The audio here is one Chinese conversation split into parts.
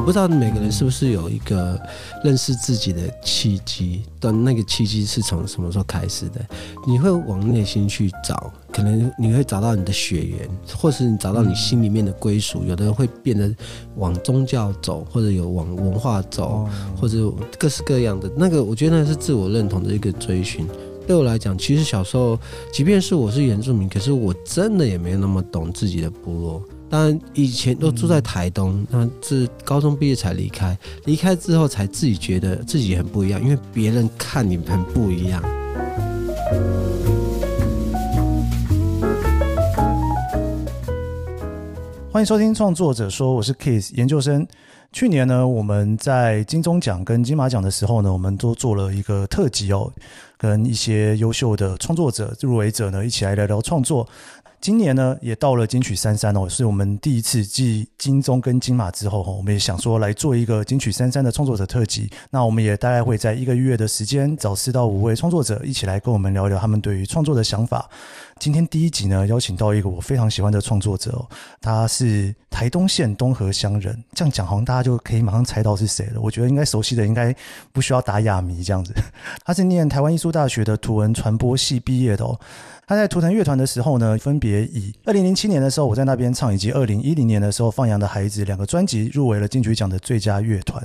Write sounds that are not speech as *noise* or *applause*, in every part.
我不知道每个人是不是有一个认识自己的契机，但那个契机是从什么时候开始的？你会往内心去找，可能你会找到你的血缘，或是你找到你心里面的归属。有的人会变得往宗教走，或者有往文化走，或者各式各样的那个，我觉得那是自我认同的一个追寻。对我来讲，其实小时候，即便是我是原住民，可是我真的也没有那么懂自己的部落。当然，以前都住在台东，那是高中毕业才离开。离开之后，才自己觉得自己很不一样，因为别人看你很不一样。欢迎收听《创作者说》，我是 Keith 研究生。去年呢，我们在金钟奖跟金马奖的时候呢，我们都做了一个特辑哦，跟一些优秀的创作者、入围者呢，一起来聊聊创作。今年呢，也到了金曲三三哦，是我们第一次继金钟跟金马之后，哈我们也想说来做一个金曲三三的创作者特辑。那我们也大概会在一个月的时间，找四到五位创作者一起来跟我们聊聊他们对于创作的想法。今天第一集呢，邀请到一个我非常喜欢的创作者哦，他是台东县东河乡人。这样讲好像大家就可以马上猜到是谁了。我觉得应该熟悉的，应该不需要打哑谜这样子。他是念台湾艺术大学的图文传播系毕业的哦。他在图腾乐团的时候呢，分别以二零零七年的时候我在那边唱，以及二零一零年的时候放羊的孩子两个专辑入围了金曲奖的最佳乐团。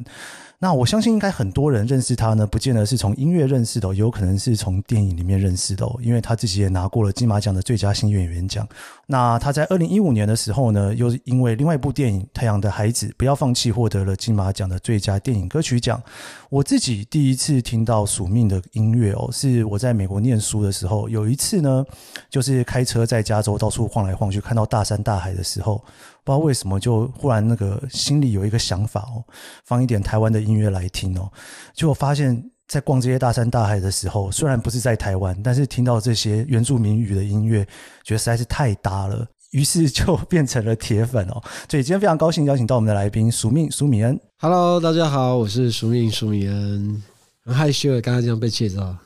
那我相信应该很多人认识他呢，不见得是从音乐认识的，有可能是从电影里面认识的哦，因为他自己也拿过了金马奖的最佳新演员奖。那他在二零一五年的时候呢，又因为另外一部电影《太阳的孩子》不要放弃，获得了金马奖的最佳电影歌曲奖。我自己第一次听到署命的音乐哦，是我在美国念书的时候，有一次呢，就是开车在加州到处晃来晃去，看到大山大海的时候。不知道为什么，就忽然那个心里有一个想法哦，放一点台湾的音乐来听哦。结果发现，在逛这些大山大海的时候，虽然不是在台湾，但是听到这些原住民语的音乐，觉得实在是太搭了，于是就变成了铁粉哦。*laughs* 所以今天非常高兴邀请到我们的来宾署命舒米恩。Hello，大家好，我是署命舒米恩。很害羞的，刚刚这样被介绍。*laughs*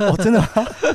哦，真的吗？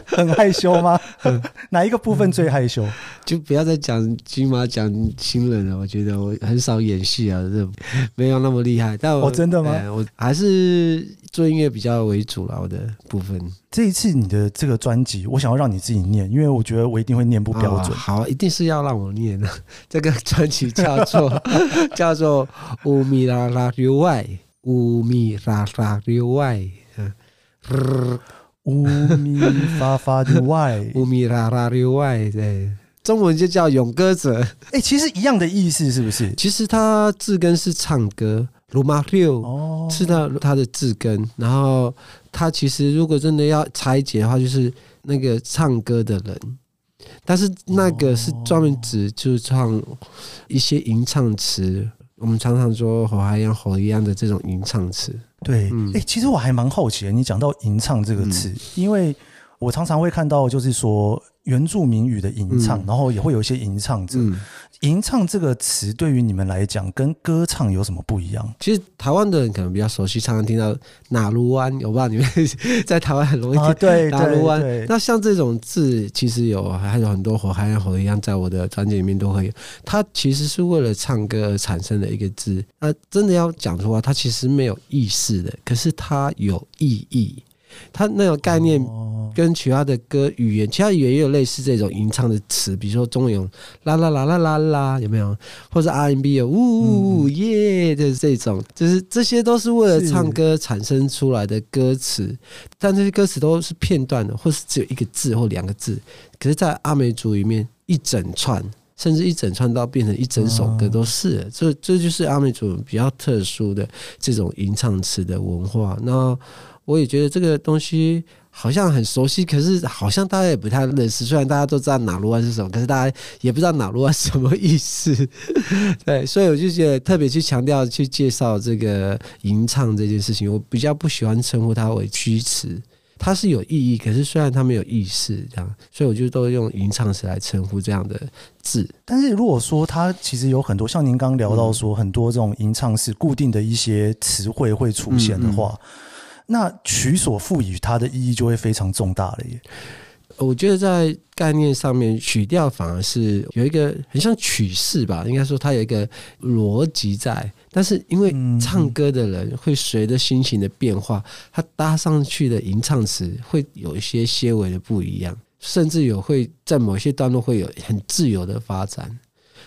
很害羞吗？*laughs* 哪一个部分最害羞？就不要再讲金马奖新人了。我觉得我很少演戏啊，这没有那么厉害。但我、哦、真的吗、欸？我还是做音乐比较为主啦。我的部分。这一次你的这个专辑，我想要让你自己念，因为我觉得我一定会念不标准。好，好，一定是要让我念的。这个专辑叫做 *laughs* 叫做乌米拉拉留外，乌米拉拉留外，嗯。呜咪发发的外，*laughs* 乌咪啦啦的外，对，中文就叫勇歌者。哎，其实一样的意思是不是？其实它字根是唱歌，鲁马六哦，是它它的字根。然后它其实如果真的要拆解的话，就是那个唱歌的人。但是那个是专门指就是唱一些吟唱词。我们常常说“吼还样吼一样”的这种吟唱词。对，哎、嗯欸，其实我还蛮好奇的，你讲到吟唱这个词，嗯、因为我常常会看到，就是说原住民语的吟唱，嗯、然后也会有一些吟唱者。嗯吟唱这个词对于你们来讲，跟歌唱有什么不一样？其实台湾的人可能比较熟悉，常常听到哪鲁湾，我不知道你们在台湾很容易听。对，哪鲁湾。那像这种字，其实有还有很多和还有火一样，在我的专辑里面都会有。它其实是为了唱歌而产生的一个字。那真的要讲的话，它其实没有意思的，可是它有意义。它那种概念跟其他的歌语言，其他语言也有类似这种吟唱的词，比如说中文有啦啦啦啦啦啦，有没有？或者 R&B 有呜呜呜耶的这种，就是这些都是为了唱歌产生出来的歌词，但这些歌词都是片段的，或是只有一个字或两个字。可是，在阿美族里面，一整串，甚至一整串到变成一整首歌都是，这这就是阿美族比较特殊的这种吟唱词的文化。那我也觉得这个东西好像很熟悉，可是好像大家也不太认识。虽然大家都知道哪鲁湾是什么，可是大家也不知道哪鲁湾什么意思。*laughs* 对，所以我就觉得特别去强调、去介绍这个吟唱这件事情。我比较不喜欢称呼它为虚词，它是有意义，可是虽然它没有意思，这样，所以我就都用吟唱词来称呼这样的字。但是如果说它其实有很多，像您刚聊到说很多这种吟唱是固定的一些词汇会出现的话。那曲所赋予它的意义就会非常重大了耶。我觉得在概念上面，曲调反而是有一个很像曲式吧，应该说它有一个逻辑在。但是因为唱歌的人会随着心情的变化，他搭上去的吟唱词会有一些些微的不一样，甚至有会在某些段落会有很自由的发展。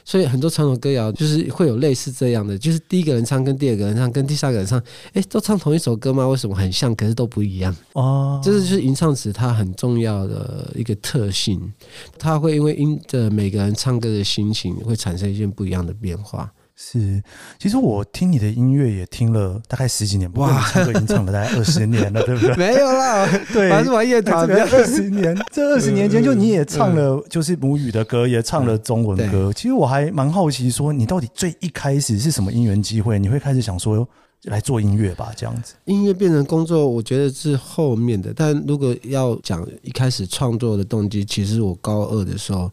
所以很多传统歌谣就是会有类似这样的，就是第一个人唱跟第二个人唱跟第三个人唱，哎，都唱同一首歌吗？为什么很像，可是都不一样？哦，这是就是吟唱词它很重要的一个特性，它会因为因着每个人唱歌的心情，会产生一些不一样的变化。是，其实我听你的音乐也听了大概十几年，哇，唱歌已经唱了大概二十年了，对不对？*laughs* 没有啦，*laughs* 对，还是玩乐团。二十年，这二十年间，就你也唱了，就是母语的歌，也唱了中文歌。其实我还蛮好奇，说你到底最一开始是什么因缘机会，你会开始想说来做音乐吧？这样子，音乐变成工作，我觉得是后面的。但如果要讲一开始创作的动机，其实我高二的时候。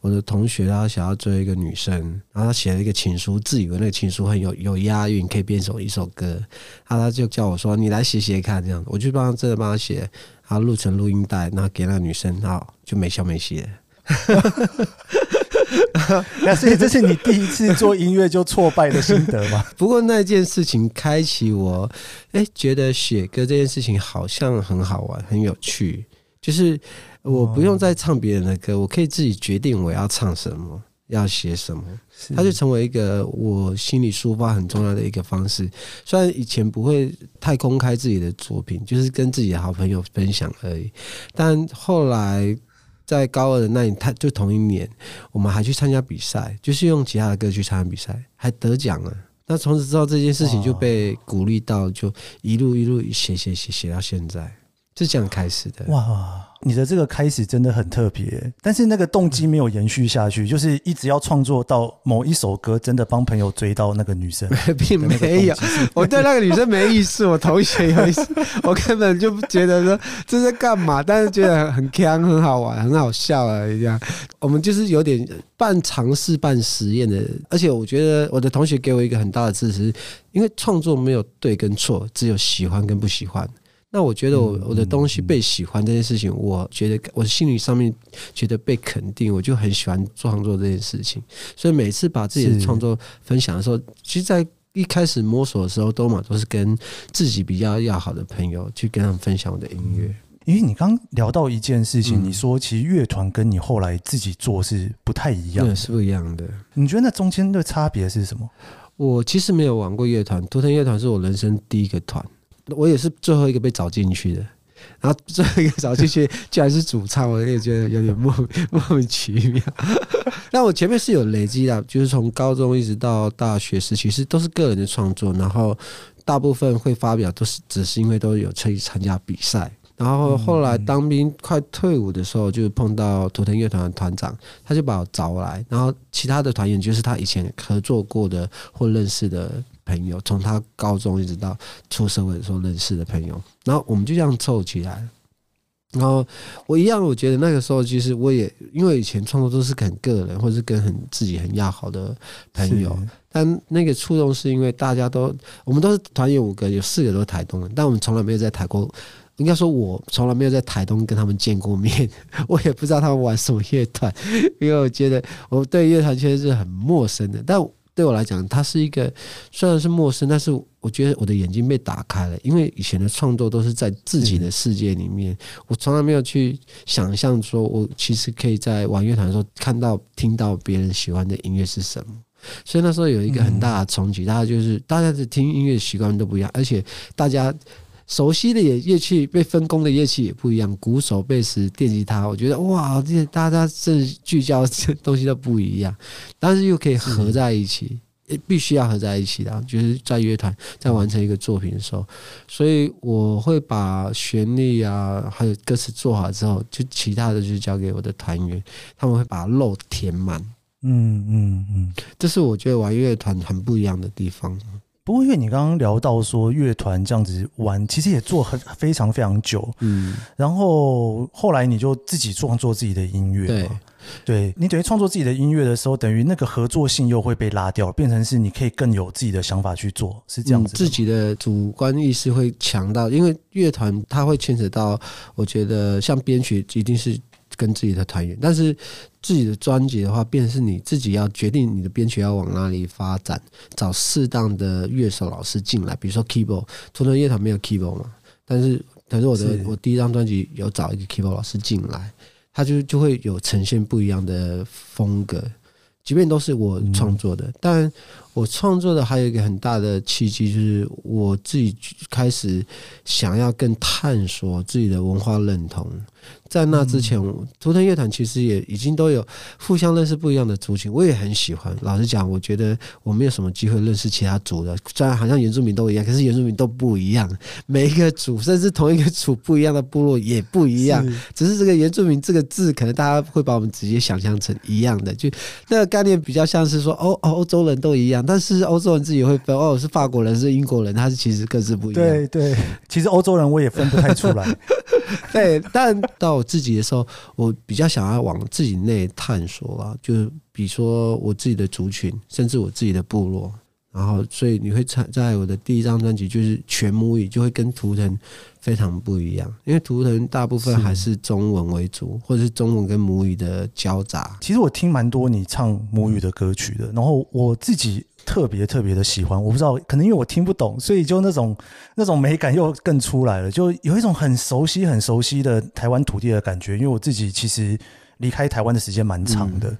我的同学他想要追一个女生，然后他写了一个情书，自以为那个情书很有有押韵，可以变成一首歌。然后他就叫我说：“你来写写看。”这样子，我就帮他真的帮他写，然后录成录音带，然后给那个女生，然后就没消没息。*laughs* 那所以这是你第一次做音乐就挫败的心得吗？*laughs* 不过那件事情开启我，哎，觉得写歌这件事情好像很好玩，很有趣，就是。我不用再唱别人的歌，我可以自己决定我要唱什么，要写什么，它就成为一个我心里抒发很重要的一个方式。虽然以前不会太公开自己的作品，就是跟自己的好朋友分享而已。但后来在高二的那一，他就同一年，我们还去参加比赛，就是用其他的歌去参加比赛，还得奖了。那从此之后，这件事情就被鼓励到，就一路一路写写写写到现在，是这样开始的。哇！你的这个开始真的很特别，但是那个动机没有延续下去，就是一直要创作到某一首歌，真的帮朋友追到那个女生，*laughs* 并没有。我对那个女生没意思，我同学有意思，我根本就不觉得说这是干嘛，但是觉得很锵、很好玩、很好笑而已。这样，我们就是有点半尝试、半实验的。而且我觉得我的同学给我一个很大的支持，因为创作没有对跟错，只有喜欢跟不喜欢。那我觉得我我的东西被喜欢这件事情，我觉得我心理上面觉得被肯定，我就很喜欢创作这件事情。所以每次把自己的创作分享的时候，其实，在一开始摸索的时候，都嘛都是跟自己比较要好的朋友去跟他们分享我的音乐。因为你刚聊到一件事情，你说其实乐团跟你后来自己做是不太一样，是不一样的。你觉得那中间的差别是什么？我其实没有玩过乐团，图腾乐团是我人生第一个团。我也是最后一个被找进去的，然后最后一个找进去 *laughs* 居然是主唱，我也觉得有点莫莫名其妙。*laughs* 但我前面是有累积的，就是从高中一直到大学时期是都是个人的创作，然后大部分会发表都是只是因为都有去参加比赛。然后后来当兵快退伍的时候，就碰到图腾乐团的团长，他就把我找来，然后其他的团员就是他以前合作过的或认识的。朋友，从他高中一直到出社会的时候认识的朋友，然后我们就这样凑起来。然后我一样，我觉得那个时候其实我也因为以前创作都是很个人，或者是跟很自己很要好的朋友，但那个触动是因为大家都我们都是团员五个，有四个都是台东人，但我们从来没有在台过，应该说我从来没有在台东跟他们见过面，*laughs* 我也不知道他们玩什么乐团，因为我觉得我对乐团其实是很陌生的，但。对我来讲，它是一个虽然是陌生，但是我觉得我的眼睛被打开了。因为以前的创作都是在自己的世界里面，我从来没有去想象说，我其实可以在玩乐团的时候看到、听到别人喜欢的音乐是什么。所以那时候有一个很大的冲击，大家就是大家的听音乐习惯都不一样，而且大家。熟悉的乐乐器被分工的乐器也不一样，鼓手、贝斯、电吉他，我觉得哇，这些大家这聚焦这东西都不一样，但是又可以合在一起，也必须要合在一起的，就是在乐团在完成一个作品的时候，所以我会把旋律啊还有歌词做好之后，就其他的就交给我的团员，他们会把肉填满。嗯嗯嗯，这是我觉得玩乐团很不一样的地方。不过，因为你刚刚聊到说乐团这样子玩，其实也做很非常非常久，嗯，然后后来你就自己创作自己的音乐，对，对你等于创作自己的音乐的时候，等于那个合作性又会被拉掉，变成是你可以更有自己的想法去做，是这样子，自己的主观意识会强到，因为乐团它会牵扯到，我觉得像编曲一定是。跟自己的团员，但是自己的专辑的话，便是你自己要决定你的编曲要往哪里发展，找适当的乐手老师进来，比如说 keyboard，图腾乐团没有 keyboard 嘛，但是可是我的我第一张专辑有找一个 keyboard 老师进来，他就就会有呈现不一样的风格，即便都是我创作的，但我创作的还有一个很大的契机，就是我自己开始想要更探索自己的文化认同。在那之前，图腾乐团其实也已经都有互相认识不一样的族群，我也很喜欢。老实讲，我觉得我没有什么机会认识其他族的，虽然好像原住民都一样，可是原住民都不一样。每一个族，甚至同一个族不一样的部落也不一样。只是这个原住民这个字，可能大家会把我们直接想象成一样的，就那个概念比较像是说，欧欧洲人都一样，但是欧洲人自己也会分，哦，是法国人，是英国人，他是其实各自不一样。对对，其实欧洲人我也分不太出来。*laughs* 对，但到我自己的时候，我比较想要往自己内探索啊，就是比如说我自己的族群，甚至我自己的部落。然后，所以你会在在我的第一张专辑就是全母语，就会跟图腾非常不一样，因为图腾大部分还是中文为主，或者是中文跟母语的交杂。其实我听蛮多你唱母语的歌曲的，然后我自己。特别特别的喜欢，我不知道，可能因为我听不懂，所以就那种那种美感又更出来了，就有一种很熟悉、很熟悉的台湾土地的感觉。因为我自己其实离开台湾的时间蛮长的，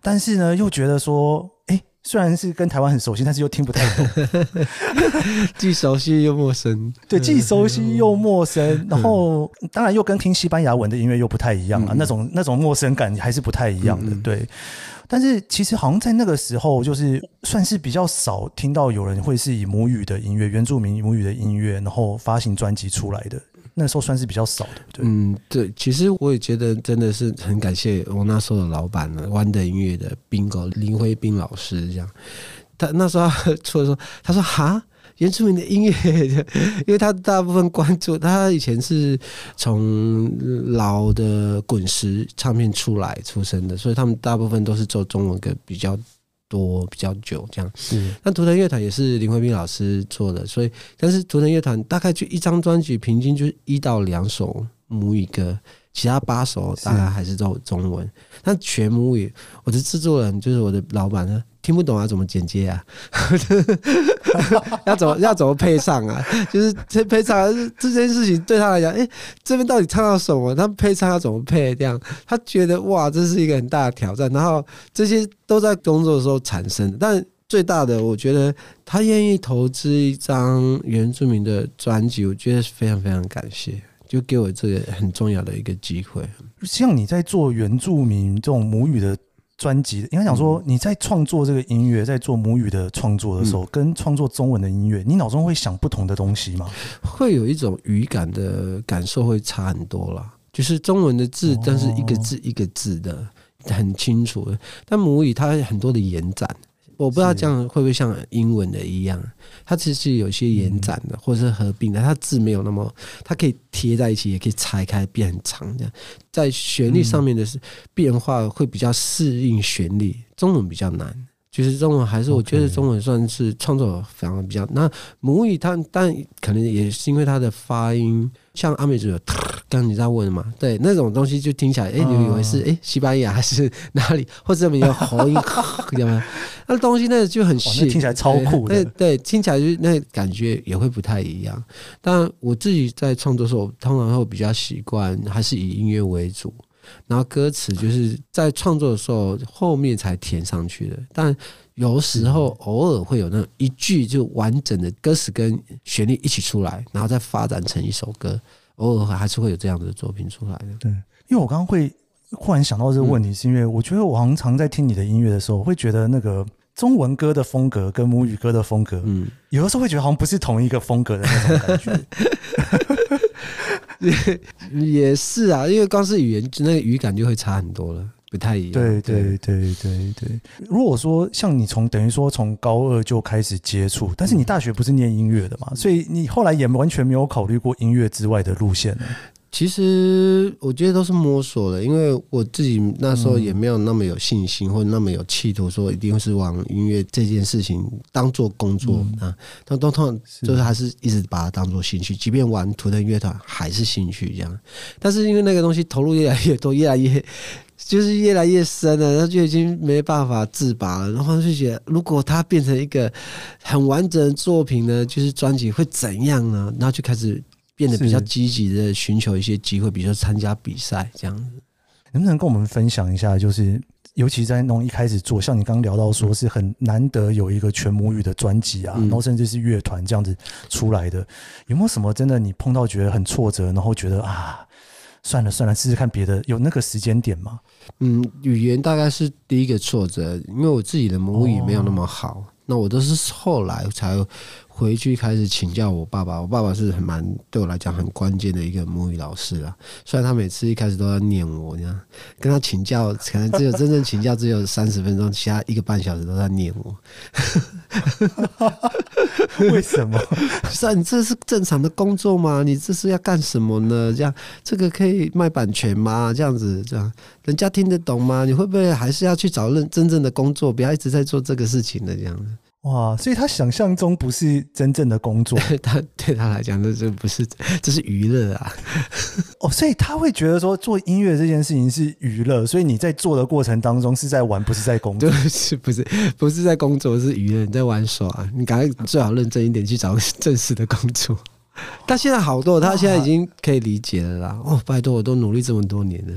但是呢，又觉得说，哎，虽然是跟台湾很熟悉，但是又听不太懂，*laughs* 既熟悉又陌生。对，既熟悉又陌生，然后当然又跟听西班牙文的音乐又不太一样啊，嗯、那种那种陌生感还是不太一样的，对。但是其实好像在那个时候，就是算是比较少听到有人会是以母语的音乐、原住民母语的音乐，然后发行专辑出来的。那时候算是比较少的，对。嗯，对。其实我也觉得真的是很感谢我那时候的老板呢，弯的音乐的 Bingo 林辉斌老师这样。他那时候出的时候，他说：“哈。”原住民的音乐，因为他大部分关注他以前是从老的滚石唱片出来出身的，所以他们大部分都是做中文歌比较多、比较久这样。是，那图腾乐团也是林慧斌老师做的，所以但是图腾乐团大概就一张专辑，平均就是一到两首母语歌，其他八首大概还是都中文。但全母语，我的制作人就是我的老板呢。听不懂啊？怎么剪接啊？*laughs* 要怎么要怎么配唱啊？就是这配唱这件事情对他来讲，哎、这边到底唱到什么？他配唱要怎么配？这样他觉得哇，这是一个很大的挑战。然后这些都在工作的时候产生的。但最大的，我觉得他愿意投资一张原住民的专辑，我觉得是非常非常感谢，就给我这个很重要的一个机会。像你在做原住民这种母语的。专辑，应该讲说你在创作这个音乐，在做母语的创作的时候，跟创作中文的音乐，你脑中会想不同的东西吗？会有一种语感的感受会差很多啦。就是中文的字，但是一个字一个字的很清楚的，但母语它很多的延展。我不知道这样会不会像英文的一样，它其实有些延展的，或者是合并的，它字没有那么，它可以贴在一起，也可以拆开变很长这样，在旋律上面的是变化会比较适应旋律，中文比较难。其实中文还是我觉得中文算是创作反而比较。那母语它但可能也是因为它的发音，像阿美族有，刚刚你在问嘛？对，那种东西就听起来，哎，你以为是哎西班牙还是哪里，*laughs* 或者什么有喉音，*laughs* 知道吗？那东西那就很细，听起来超酷的。对对，听起来就那感觉也会不太一样。但我自己在创作的时候，通常会比较习惯还是以音乐为主。然后歌词就是在创作的时候后面才填上去的，但有时候偶尔会有那一句就完整的歌词跟旋律一起出来，然后再发展成一首歌，偶尔还是会有这样的作品出来的。对，因为我刚刚会忽然想到这个问题，是因为我觉得我常常在听你的音乐的时候，会觉得那个中文歌的风格跟母语歌的风格，嗯，有的时候会觉得好像不是同一个风格的那种感觉。*laughs* 也 *laughs* 也是啊，因为光是语言，那个语感就会差很多了，不太一样。对对对对对。如果说像你从等于说从高二就开始接触，但是你大学不是念音乐的嘛，所以你后来也完全没有考虑过音乐之外的路线呢？其实我觉得都是摸索的，因为我自己那时候也没有那么有信心，或者那么有企图，说一定是往音乐这件事情当做工作啊。但通常就是还是一直把它当做兴趣，即便玩图腾乐团还是兴趣这样。但是因为那个东西投入越来越多，越来越就是越来越深了，他就已经没办法自拔了。然后就觉得，如果它变成一个很完整的作品呢，就是专辑会怎样呢？然后就开始。变得比较积极的寻求一些机会，比如说参加比赛这样子。能不能跟我们分享一下？就是尤其在弄一开始做，像你刚刚聊到说是很难得有一个全母语的专辑啊，嗯、然后甚至是乐团这样子出来的，有没有什么真的你碰到觉得很挫折，然后觉得啊，算了算了，试试看别的，有那个时间点吗？嗯，语言大概是第一个挫折，因为我自己的母语没有那么好，哦、那我都是后来才。回去开始请教我爸爸，我爸爸是很蛮对我来讲很关键的一个母语老师啊。虽然他每次一开始都要念我，这样跟他请教，可能只有真正请教只有三十分钟，其他一个半小时都在念我。*laughs* 为什么？*laughs* 是啊，你这是正常的工作吗？你这是要干什么呢？这样这个可以卖版权吗？这样子这样，人家听得懂吗？你会不会还是要去找认真正的工作，不要一直在做这个事情的这样子？哇，所以他想象中不是真正的工作，*laughs* 他对他来讲，这这不是，这是娱乐啊。*laughs* 哦，所以他会觉得说做音乐这件事情是娱乐，所以你在做的过程当中是在玩，不是在工作，*laughs* 是不是？不是在工作，是娱乐，你在玩耍。你赶快最好认真一点去找正式的工作。他现在好多，他现在已经可以理解了啦。哦，拜托，我都努力这么多年了，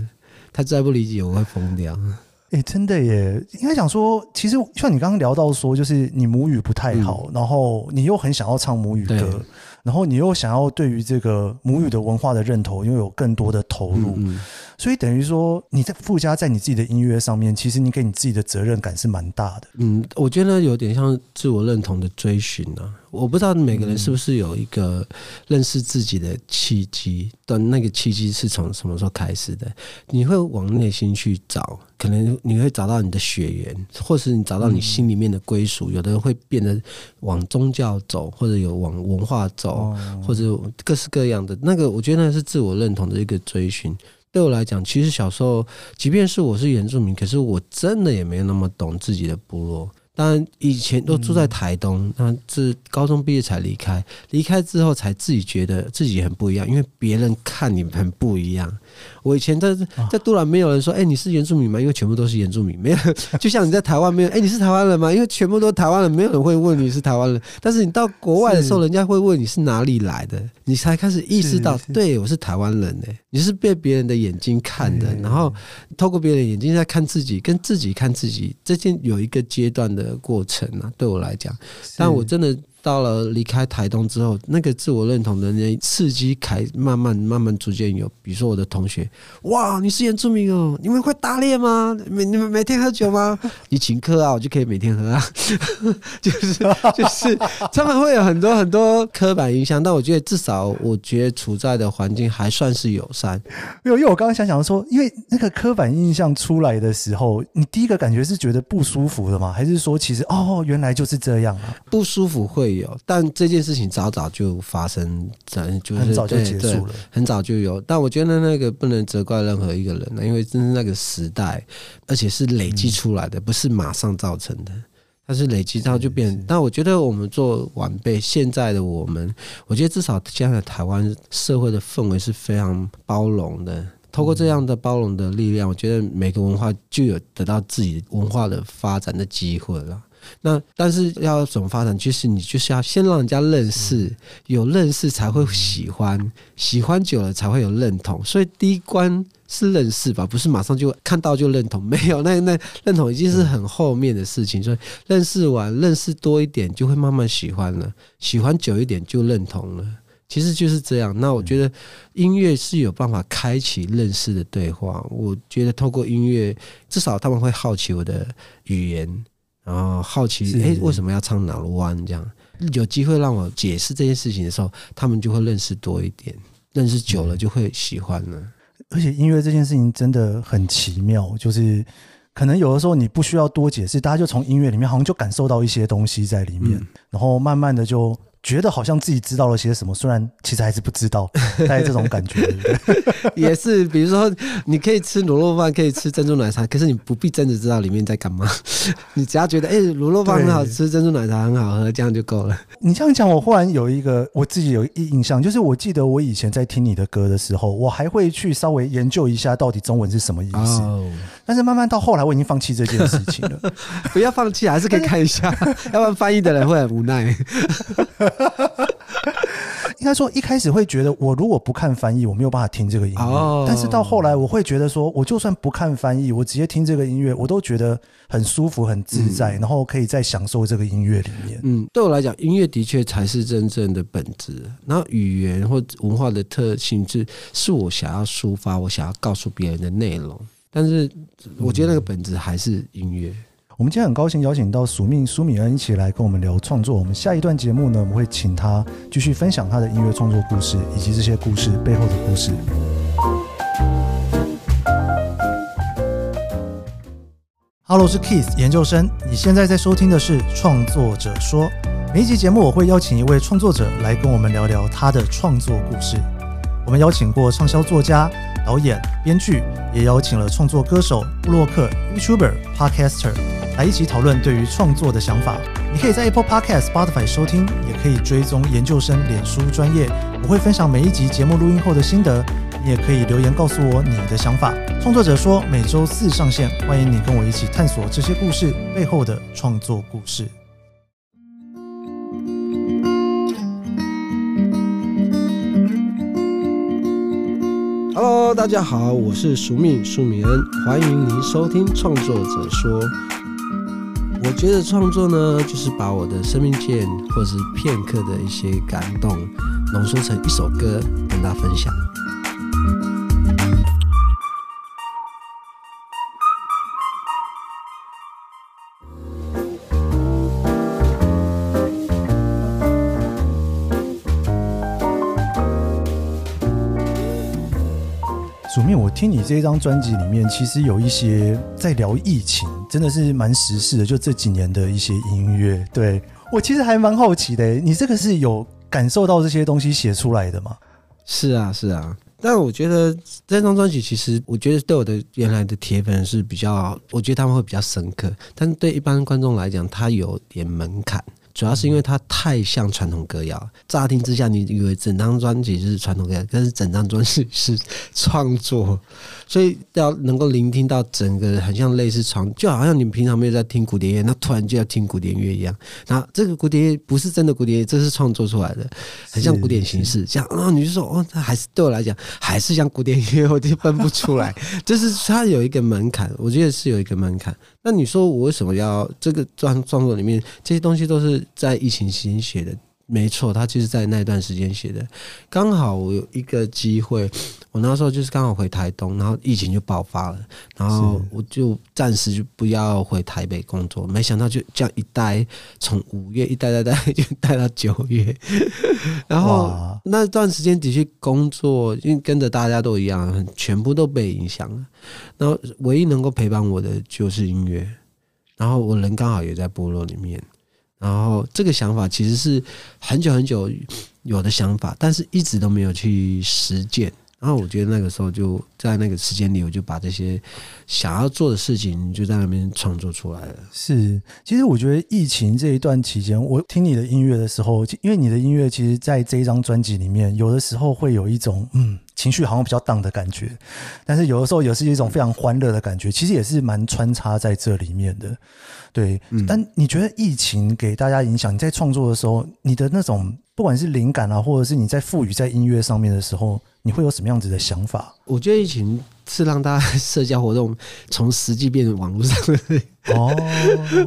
他再不理解，我会疯掉。哎、欸，真的耶！应该讲说，其实像你刚刚聊到说，就是你母语不太好，嗯、然后你又很想要唱母语歌，然后你又想要对于这个母语的文化的认同，拥有更多的投入，嗯嗯、所以等于说你在附加在你自己的音乐上面，其实你给你自己的责任感是蛮大的。嗯，我觉得有点像自我认同的追寻啊。我不知道每个人是不是有一个认识自己的契机，但那个契机是从什么时候开始的？你会往内心去找，可能你会找到你的血缘，或是你找到你心里面的归属。有的人会变得往宗教走，或者有往文化走，或者各式各样的那个。我觉得那是自我认同的一个追寻。对我来讲，其实小时候，即便是我是原住民，可是我真的也没有那么懂自己的部落。当然，以前都住在台东，那是高中毕业才离开，离开之后才自己觉得自己很不一样，因为别人看你很不一样。我以前在在都兰没有人说，哎，你是原住民吗？因为全部都是原住民，没有。*laughs* 就像你在台湾没有，哎，你是台湾人吗？因为全部都台湾人，没有人会问你是台湾人。但是你到国外的时候，人家会问你是哪里来的，你才开始意识到，对，我是台湾人呢。你是被别人的眼睛看的，然后透过别人的眼睛在看自己，跟自己看自己，这件有一个阶段的过程啊。对我来讲，但我真的。到了离开台东之后，那个自我认同的那刺激，开慢慢慢慢逐渐有。比如说我的同学，哇，你是原住民哦，你们会打猎吗？*laughs* 每你们每天喝酒吗？*laughs* 你请客啊，我就可以每天喝啊。就 *laughs* 是就是，他们会有很多很多刻板印象，但我觉得至少我觉得处在的环境还算是友善。因为因为我刚刚想想说，因为那个刻板印象出来的时候，你第一个感觉是觉得不舒服的吗？还是说其实哦，原来就是这样啊？不舒服会。有，但这件事情早早就发生在，就是很早就结束了，很早就有。但我觉得那个不能责怪任何一个人，因为真是那个时代，而且是累积出来的，不是马上造成的，它是累积到就变。但我觉得我们做晚辈，现在的我们，我觉得至少现在台湾社会的氛围是非常包容的。透过这样的包容的力量，我觉得每个文化就有得到自己文化的发展的机会了。那但是要怎么发展？就是你就是要先让人家认识，有认识才会喜欢，喜欢久了才会有认同。所以第一关是认识吧，不是马上就看到就认同。*laughs* 没有，那那认同已经是很后面的事情。所以认识完，认识多一点，就会慢慢喜欢了。喜欢久一点就认同了。其实就是这样。那我觉得音乐是有办法开启认识的对话。我觉得透过音乐，至少他们会好奇我的语言。然后好奇，哎，为什么要唱脑路湾？这样有机会让我解释这件事情的时候，他们就会认识多一点，认识久了就会喜欢了。而且音乐这件事情真的很奇妙，就是可能有的时候你不需要多解释，大家就从音乐里面好像就感受到一些东西在里面，嗯、然后慢慢的就觉得好像自己知道了些什么，虽然其实还是不知道，*laughs* 大概这种感觉？*laughs* 也是，比如说你可以吃卤肉饭，可以吃珍珠奶茶，可是你不必真的知道里面在干嘛，*laughs* 你只要觉得哎，卤肉饭很好吃，珍珠奶茶很好喝，这样就够了。你这样讲，我忽然有一个我自己有一印象，就是我记得我以前在听你的歌的时候，我还会去稍微研究一下到底中文是什么意思。但是慢慢到后来，我已经放弃这件事情了。不要放弃，还是可以看一下，要不然翻译的人会很无奈。*laughs* 应该说，一开始会觉得我如果不看翻译，我没有办法听这个音乐。Oh. 但是到后来，我会觉得说，我就算不看翻译，我直接听这个音乐，我都觉得很舒服、很自在，嗯、然后可以再享受这个音乐里面。嗯，对我来讲，音乐的确才是真正的本质。然后语言或文化的特性，是是我想要抒发、我想要告诉别人的内容。但是，我觉得那个本质还是音乐。我们今天很高兴邀请到署名舒米恩一起来跟我们聊创作。我们下一段节目呢，我们会请他继续分享他的音乐创作故事，以及这些故事背后的故事。Hello，是 Keith 研究生。你现在在收听的是《创作者说》。每一集节目我会邀请一位创作者来跟我们聊聊他的创作故事。我们邀请过畅销作家、导演、编剧，也邀请了创作歌手、布洛克、YouTuber、Podcaster。来一起讨论对于创作的想法。你可以在 Apple Podcast、Spotify 收听，也可以追踪研究生脸书专业。我会分享每一集节目录音后的心得。你也可以留言告诉我你的想法。创作者说每周四上线，欢迎你跟我一起探索这些故事背后的创作故事。Hello，大家好，我是署名舒米恩，欢迎您收听创作者说。我觉得创作呢，就是把我的生命线或是片刻的一些感动，浓缩成一首歌，跟大家分享。有没有，我听你这张专辑里面，其实有一些在聊疫情，真的是蛮时事的。就这几年的一些音乐，对，我其实还蛮好奇的。你这个是有感受到这些东西写出来的吗？是啊，是啊。但我觉得这张专辑，其实我觉得对我的原来的铁粉是比较，我觉得他们会比较深刻。但是对一般观众来讲，它有点门槛。主要是因为它太像传统歌谣，乍听之下你以为整张专辑就是传统歌谣，但是整张专辑是创作，所以要能够聆听到整个很像类似创，就好像你们平常没有在听古典乐，那突然就要听古典乐一样。那这个古典乐不是真的古典乐，这是创作出来的，很像古典形式。这样，然后你就说哦，它还是对我来讲还是像古典乐，我就分不出来。就是它有一个门槛，我觉得是有一个门槛。那你说我为什么要这个创创作里面这些东西都是在疫情期间写的？没错，他就是在那段时间写的。刚好我有一个机会，我那时候就是刚好回台东，然后疫情就爆发了，然后我就暂时就不要回台北工作。没想到就这样一待，从五月一待待待就待到九月，*laughs* 然后那段时间的确工作，因为跟着大家都一样，全部都被影响了。然后唯一能够陪伴我的就是音乐，然后我人刚好也在部落里面。然后这个想法其实是很久很久有的想法，但是一直都没有去实践。然后我觉得那个时候就在那个时间里，我就把这些想要做的事情就在那边创作出来了。是，其实我觉得疫情这一段期间，我听你的音乐的时候，因为你的音乐其实在这一张专辑里面，有的时候会有一种嗯情绪好像比较荡的感觉，但是有的时候也是一种非常欢乐的感觉，其实也是蛮穿插在这里面的。对，但你觉得疫情给大家影响？你在创作的时候，你的那种不管是灵感啊，或者是你在赋予在音乐上面的时候，你会有什么样子的想法？我觉得疫情是让大家 *laughs* 社交活动从实际变成网络上的。哦，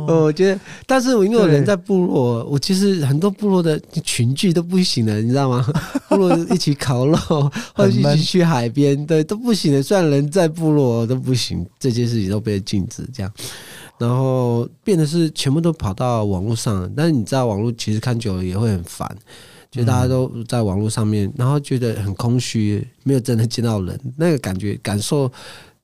我觉得，但是我因为我人在部落，我其实很多部落的群聚都不行了，你知道吗？部落一起烤肉，*laughs* 或者一起去海边，对，都不行了。虽然人在部落都不行，这件事情都被禁止，这样。然后变得是全部都跑到网络上，但是你知道网络其实看久了也会很烦，就大家都在网络上面，然后觉得很空虚，没有真的见到人，那个感觉感受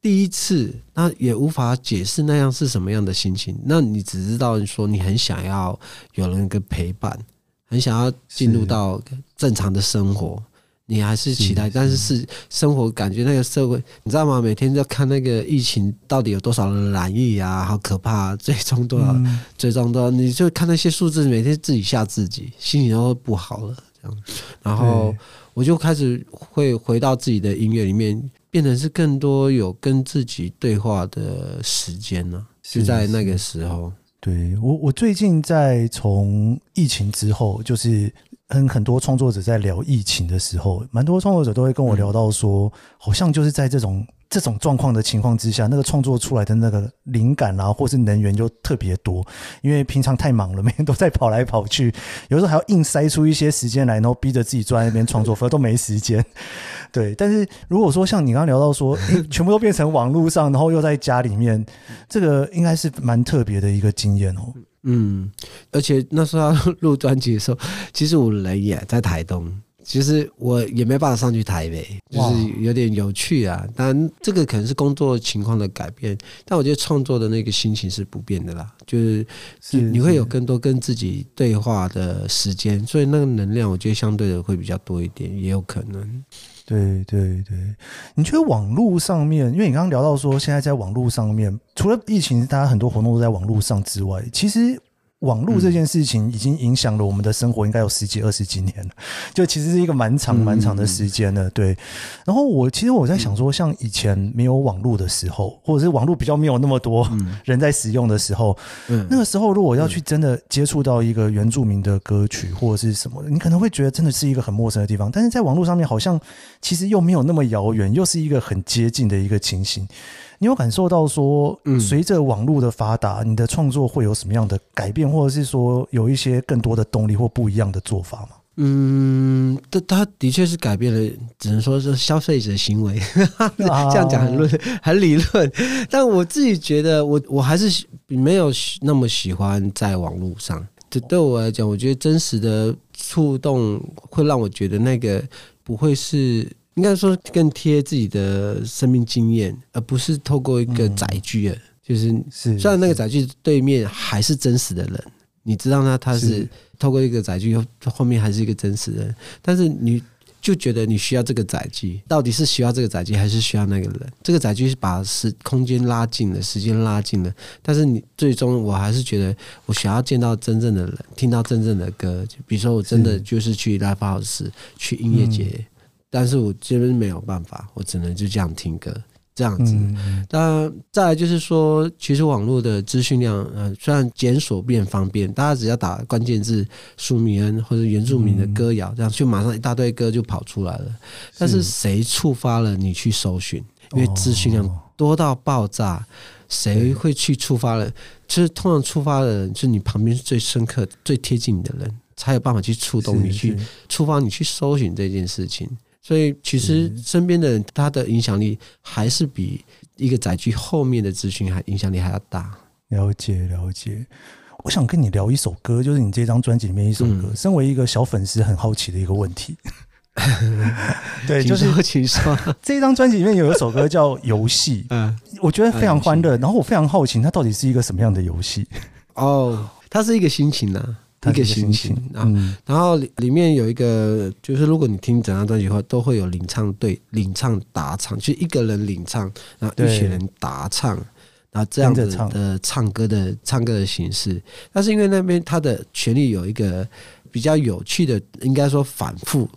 第一次，那也无法解释那样是什么样的心情。那你只知道说你很想要有人一个陪伴，很想要进入到正常的生活。你还是期待，但是是生活感觉那个社会，你知道吗？每天在看那个疫情到底有多少人染疫啊，好可怕！最终多少？最终多少？你就看那些数字，每天自己吓自己，心情都会不好了。这样，然后我就开始会回到自己的音乐里面，变成是更多有跟自己对话的时间了。是在那个时候，对我，我最近在从疫情之后，就是。跟很多创作者在聊疫情的时候，蛮多创作者都会跟我聊到说，好像就是在这种这种状况的情况之下，那个创作出来的那个灵感啊，或是能源就特别多，因为平常太忙了，每天都在跑来跑去，有时候还要硬塞出一些时间来，然后逼着自己坐在那边创作，否则都没时间。*laughs* 对，但是如果说像你刚刚聊到说，欸，全部都变成网络上，然后又在家里面，这个应该是蛮特别的一个经验哦。嗯，而且那时候要录专辑的时候，其实我人也在台东，其实我也没办法上去台北，就是有点有趣啊。但，这个可能是工作情况的改变，但我觉得创作的那个心情是不变的啦。就是你会有更多跟自己对话的时间，所以那个能量，我觉得相对的会比较多一点，也有可能。对对对，你觉得网络上面，因为你刚刚聊到说，现在在网络上面，除了疫情，大家很多活动都在网络上之外，其实。网络这件事情已经影响了我们的生活，应该有十几二十几年了，就其实是一个蛮长蛮长的时间了。对，然后我其实我在想说，像以前没有网络的时候，或者是网络比较没有那么多人在使用的时候，那个时候如果要去真的接触到一个原住民的歌曲或者是什么的，你可能会觉得真的是一个很陌生的地方。但是在网络上面，好像其实又没有那么遥远，又是一个很接近的一个情形。你有感受到说，随着网络的发达，你的创作会有什么样的改变，或者是说有一些更多的动力或不一样的做法吗？嗯，它它的确是改变了，只能说是消费者行为，*laughs* 这样讲很论很理论。但我自己觉得我，我我还是没有那么喜欢在网络上。这对我来讲，我觉得真实的触动会让我觉得那个不会是。应该说更贴自己的生命经验，而不是透过一个载具。就是是，虽然那个载具对面还是真实的人，你知道他他是透过一个载具，后面还是一个真实的人，但是你就觉得你需要这个载具，到底是需要这个载具，还是需要那个人？这个载具是把时空间拉近了，时间拉近了，但是你最终我还是觉得我想要见到真正的人，听到真正的歌。就比如说，我真的就是去 Live House，去音乐节。但是我这边没有办法，我只能就这样听歌，这样子。那再来就是说，其实网络的资讯量，呃，虽然检索变方便，大家只要打关键字“苏米恩”或者原住民的歌谣，这样就马上一大堆歌就跑出来了。但是谁触发了你去搜寻？因为资讯量多到爆炸，谁会去触发了？就是通常触发的人，就是你旁边最深刻、最贴近你的人，才有办法去触动你，去触发你去搜寻这件事情。所以，其实身边的人，他的影响力还是比一个载具后面的资讯还影响力还要大。了解，了解。我想跟你聊一首歌，就是你这张专辑里面一首歌。嗯、身为一个小粉丝，很好奇的一个问题。*laughs* 对，就是请说。*laughs* 这张专辑里面有一首歌叫《游戏》，嗯，我觉得非常欢乐。然后我非常好奇，它到底是一个什么样的游戏？哦，它是一个心情呢、啊。一个心情啊，然后里面有一个，就是如果你听整张专辑的话，都会有领唱队领唱打唱，就一个人领唱，然后一群人打唱，然后这样子的唱歌的唱歌的形式。但是因为那边他的旋律有一个比较有趣的，应该说反复。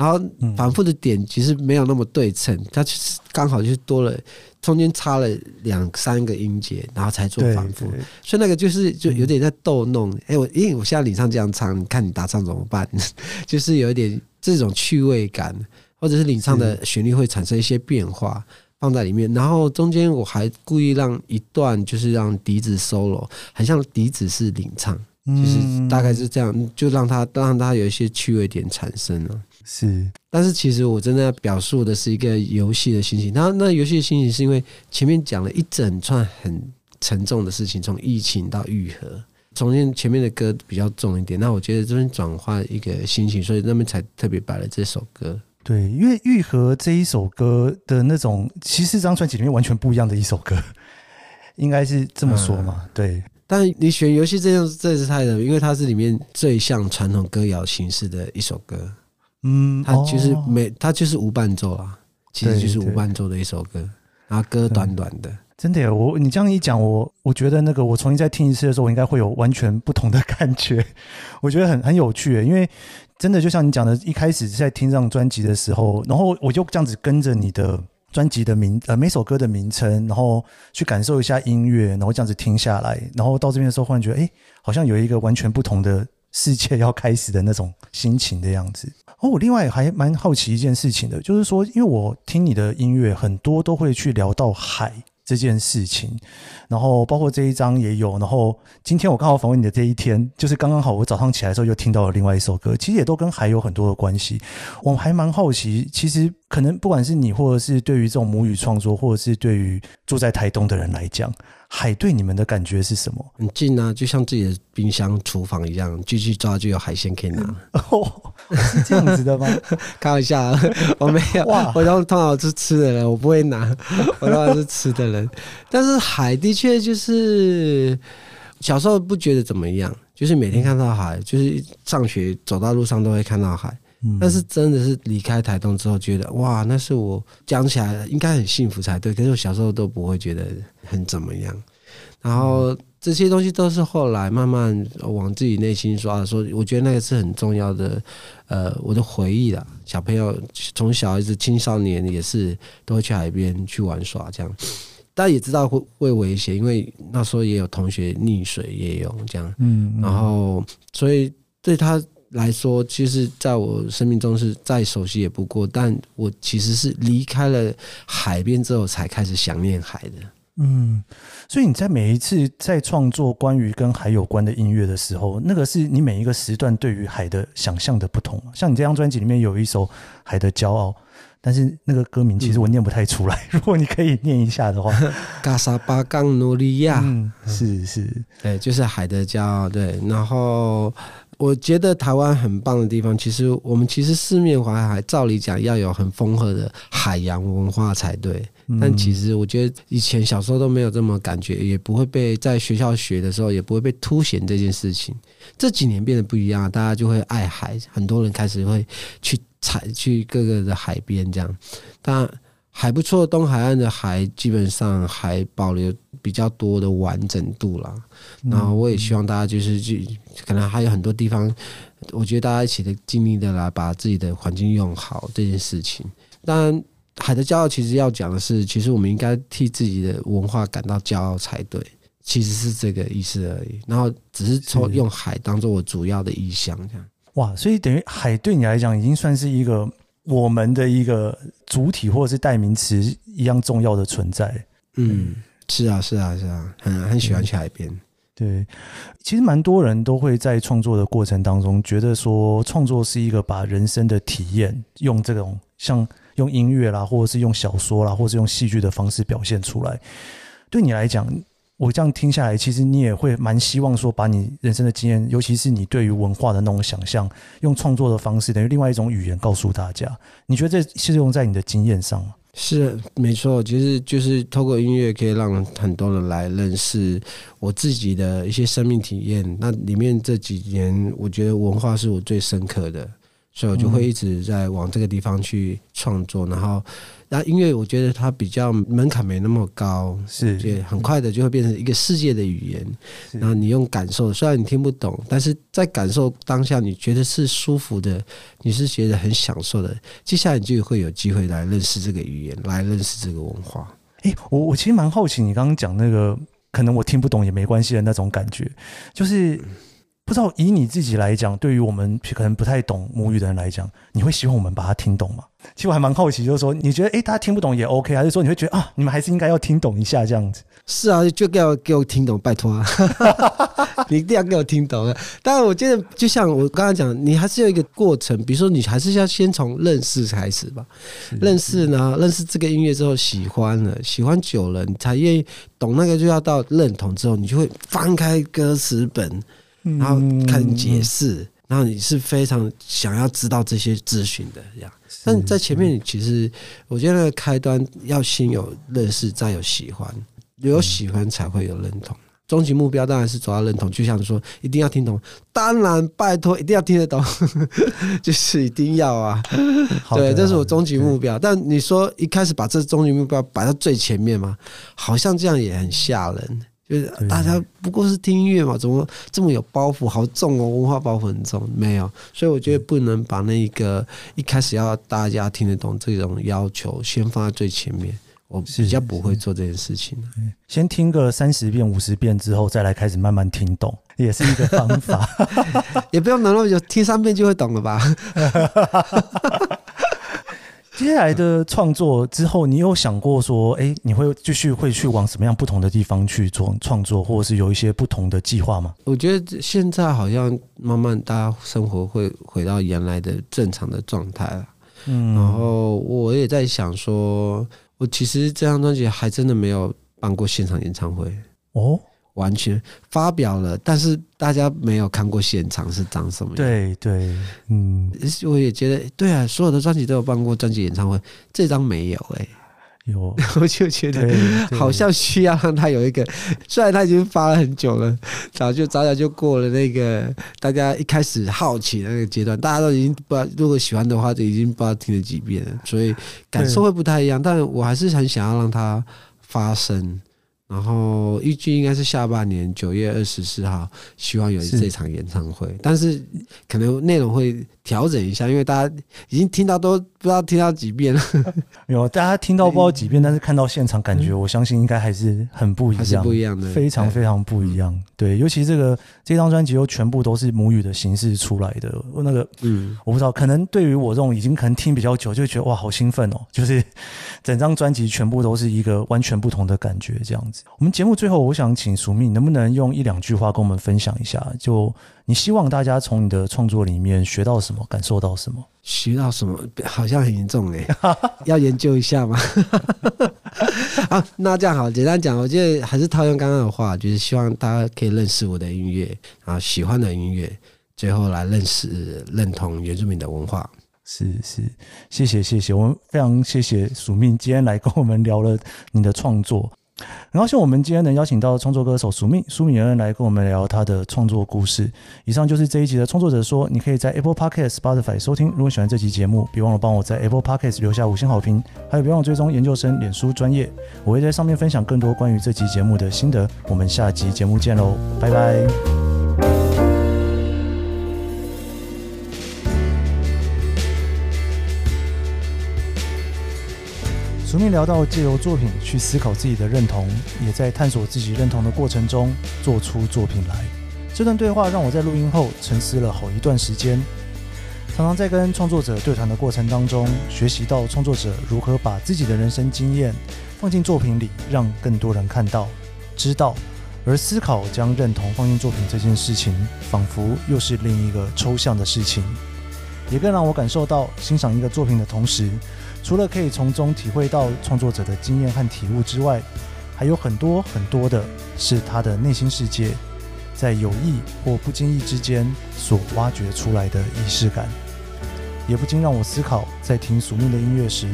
然后反复的点其实没有那么对称，它就是刚好就是多了，中间差了两三个音节，然后才做反复，所以那个就是就有点在逗弄。哎，我因为我现在领唱这样唱，你看你打唱怎么办？*laughs* 就是有一点这种趣味感，或者是领唱的旋律会产生一些变化放在里面。然后中间我还故意让一段就是让笛子 solo，很像笛子是领唱，就是大概是这样，就让它让它有一些趣味点产生了。是，但是其实我真的要表述的是一个游戏的心情。那那游戏的心情是因为前面讲了一整串很沉重的事情，从疫情到愈合，中间前面的歌比较重一点。那我觉得这边转换一个心情，所以那边才特别摆了这首歌。对，因为愈合这一首歌的那种，其实这张专辑里面完全不一样的一首歌，应该是这么说嘛？对。但你选游戏这样这是太的，因为它是里面最像传统歌谣形式的一首歌。嗯，它就是没，哦、它就是无伴奏啊，其实就是无伴奏的一首歌，然后歌短短的。真的，我你这样一讲，我我觉得那个我重新再听一次的时候，我应该会有完全不同的感觉。*laughs* 我觉得很很有趣，因为真的就像你讲的，一开始在听这张专辑的时候，然后我就这样子跟着你的专辑的名呃每首歌的名称，然后去感受一下音乐，然后这样子听下来，然后到这边的时候，忽然觉得哎，好像有一个完全不同的世界要开始的那种心情的样子。*laughs* 哦，我另外还蛮好奇一件事情的，就是说，因为我听你的音乐很多都会去聊到海。这件事情，然后包括这一张也有，然后今天我刚好访问你的这一天，就是刚刚好我早上起来的时候又听到了另外一首歌，其实也都跟海有很多的关系。我还蛮好奇，其实可能不管是你，或者是对于这种母语创作，或者是对于住在台东的人来讲。海对你们的感觉是什么？很近啊，就像自己的冰箱、厨房一样，继续抓就有海鲜可以拿。*laughs* 哦，是这样子的吗？*laughs* 开玩笑，*laughs* 我没有。哇，我通常是吃的人，我不会拿。我通常是吃的人，但是海的确就是小时候不觉得怎么样，就是每天看到海，就是上学走到路上都会看到海。但是真的是离开台东之后，觉得哇，那是我讲起来应该很幸福才对。可是我小时候都不会觉得很怎么样。然后这些东西都是后来慢慢往自己内心刷的时候，我觉得那个是很重要的。呃，我的回忆啦，小朋友从小一直青少年也是都会去海边去玩耍，这样。大家也知道会会危险，因为那时候也有同学溺水，也有这样。嗯，然后所以对他。来说，其实在我生命中是再熟悉也不过，但我其实是离开了海边之后才开始想念海的。嗯，所以你在每一次在创作关于跟海有关的音乐的时候，那个是你每一个时段对于海的想象的不同。像你这张专辑里面有一首《海的骄傲》，但是那个歌名其实我念不太出来。嗯、如果你可以念一下的话，嘎萨巴冈努利亚，嗯，是是，对，就是海的骄傲。对，然后。我觉得台湾很棒的地方，其实我们其实四面环海，照理讲要有很丰厚的海洋文化才对。但其实我觉得以前小时候都没有这么感觉，也不会被在学校学的时候也不会被凸显这件事情。这几年变得不一样，大家就会爱海，很多人开始会去踩去各个的海边这样。但还不错，东海岸的海基本上还保留比较多的完整度啦。然后我也希望大家就是去，可能还有很多地方，我觉得大家一起的尽力的来把自己的环境用好这件事情。当然，海的骄傲其实要讲的是，其实我们应该替自己的文化感到骄傲才对，其实是这个意思而已。然后只是从用海当做我主要的意向这样。哇，所以等于海对你来讲已经算是一个。我们的一个主体或者是代名词一样重要的存在。嗯，是啊，是啊，是啊，很很喜欢去海边。对，其实蛮多人都会在创作的过程当中觉得说，创作是一个把人生的体验用这种像用音乐啦，或者是用小说啦，或者是用戏剧的方式表现出来。对你来讲。我这样听下来，其实你也会蛮希望说，把你人生的经验，尤其是你对于文化的那种想象，用创作的方式，等于另外一种语言告诉大家。你觉得这是用在你的经验上吗？是，没错，其实就是透过音乐可以让很多人来认识我自己的一些生命体验。那里面这几年，我觉得文化是我最深刻的。所以我就会一直在往这个地方去创作，然后，那音乐我觉得它比较门槛没那么高，是，就很快的就会变成一个世界的语言。然后你用感受，虽然你听不懂，但是在感受当下，你觉得是舒服的，你是觉得很享受的，接下来你就会有机会来认识这个语言，来认识这个文化。诶，我我其实蛮好奇，你刚刚讲那个可能我听不懂也没关系的那种感觉，就是。不知道以你自己来讲，对于我们可能不太懂母语的人来讲，你会希望我们把它听懂吗？其实我还蛮好奇，就是说，你觉得哎，大家听不懂也 OK，还是说你会觉得啊，你们还是应该要听懂一下这样子？是啊，就给我给我听懂，拜托啊，*laughs* 你一定要给我听懂啊！当然，我觉得就像我刚刚讲，你还是有一个过程，比如说你还是要先从认识开始吧。认识呢，认识这个音乐之后，喜欢了，喜欢久了，你才愿意懂那个，就要到认同之后，你就会翻开歌词本。然后看解释，然后你是非常想要知道这些资讯的这样。但在前面，其实我觉得那个开端要先有认识，再有喜欢，有喜欢才会有认同。终极目标当然是走到认同，就像说一定要听懂，当然拜托一定要听得懂，*laughs* 就是一定要啊。*laughs* 对，这是我终极目标。但你说一开始把这终极目标摆到最前面吗，好像这样也很吓人。就是大家不过是听音乐嘛，怎么这么有包袱，好重哦，文化包袱很重。没有，所以我觉得不能把那个一开始要大家听得懂这种要求先放在最前面。我比较不会做这件事情。先听个三十遍、五十遍之后，再来开始慢慢听懂，也是一个方法。*laughs* 也不用等那么久，听三遍就会懂了吧？*laughs* 接下来的创作之后，你有想过说，哎，你会继续会去往什么样不同的地方去做创作，或者是有一些不同的计划吗？我觉得现在好像慢慢大家生活会回到原来的正常的状态了。嗯，然后我也在想说，我其实这张专辑还真的没有办过现场演唱会哦。完全发表了，但是大家没有看过现场是长什么样。对对，嗯，我也觉得对啊，所有的专辑都有办过专辑演唱会，这张没有哎、欸，有，*laughs* 我就觉得好像需要让他有一个，虽然他已经发了很久了，早就早早就过了那个大家一开始好奇的那个阶段，大家都已经不知道，如果喜欢的话，就已经不知道听了几遍了，所以感受会不太一样。但我还是很想要让它发生。然后预计应该是下半年九月二十四号，希望有这场演唱会，但是可能内容会调整一下，因为大家已经听到都不知道听到几遍了。*laughs* 有大家听到不知道几遍，但是看到现场感觉，我相信应该还是很不一样，还是不一样的，非常非常不一样。对，尤其这个这张专辑又全部都是母语的形式出来的，那个嗯，我不知道，可能对于我这种已经可能听比较久，就觉得哇，好兴奋哦！*laughs* 就是整张专辑全部都是一个完全不同的感觉，这样子。我们节目最后，我想请署名，能不能用一两句话跟我们分享一下？就你希望大家从你的创作里面学到什么，感受到什么？学到什么？好像很严重哎，*laughs* 要研究一下吗？*laughs* 啊，那这样好，简单讲，我觉得还是套用刚刚的话，就是希望大家可以认识我的音乐，然后喜欢的音乐，最后来认识、认同原住民的文化。是是，谢谢谢谢，我们非常谢谢署名今天来跟我们聊了你的创作。很高兴我们今天能邀请到创作歌手署名舒米恩来跟我们聊他的创作故事。以上就是这一集的创作者说，你可以在 Apple Podcast、Spotify 收听。如果喜欢这期节目，别忘了帮我在 Apple Podcast 留下五星好评，还有别忘了追踪研究生脸书专业，我会在上面分享更多关于这期节目的心得。我们下集节目见喽，拜拜。署名聊到借由作品去思考自己的认同，也在探索自己认同的过程中做出作品来。这段对话让我在录音后沉思了好一段时间。常常在跟创作者对谈的过程当中，学习到创作者如何把自己的人生经验放进作品里，让更多人看到、知道。而思考将认同放进作品这件事情，仿佛又是另一个抽象的事情。也更让我感受到，欣赏一个作品的同时，除了可以从中体会到创作者的经验和体悟之外，还有很多很多的是他的内心世界，在有意或不经意之间所挖掘出来的仪式感，也不禁让我思考，在听署名的音乐时，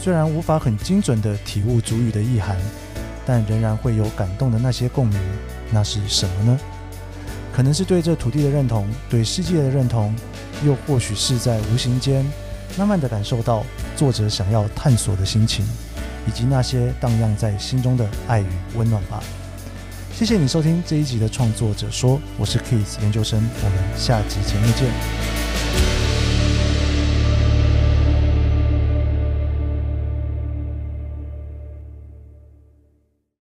虽然无法很精准地体悟主语的意涵，但仍然会有感动的那些共鸣，那是什么呢？可能是对这土地的认同，对世界的认同，又或许是在无形间。慢慢的感受到作者想要探索的心情，以及那些荡漾在心中的爱与温暖吧。谢谢你收听这一集的创作者说，我是 Kiss 研究生，我们下集节目见。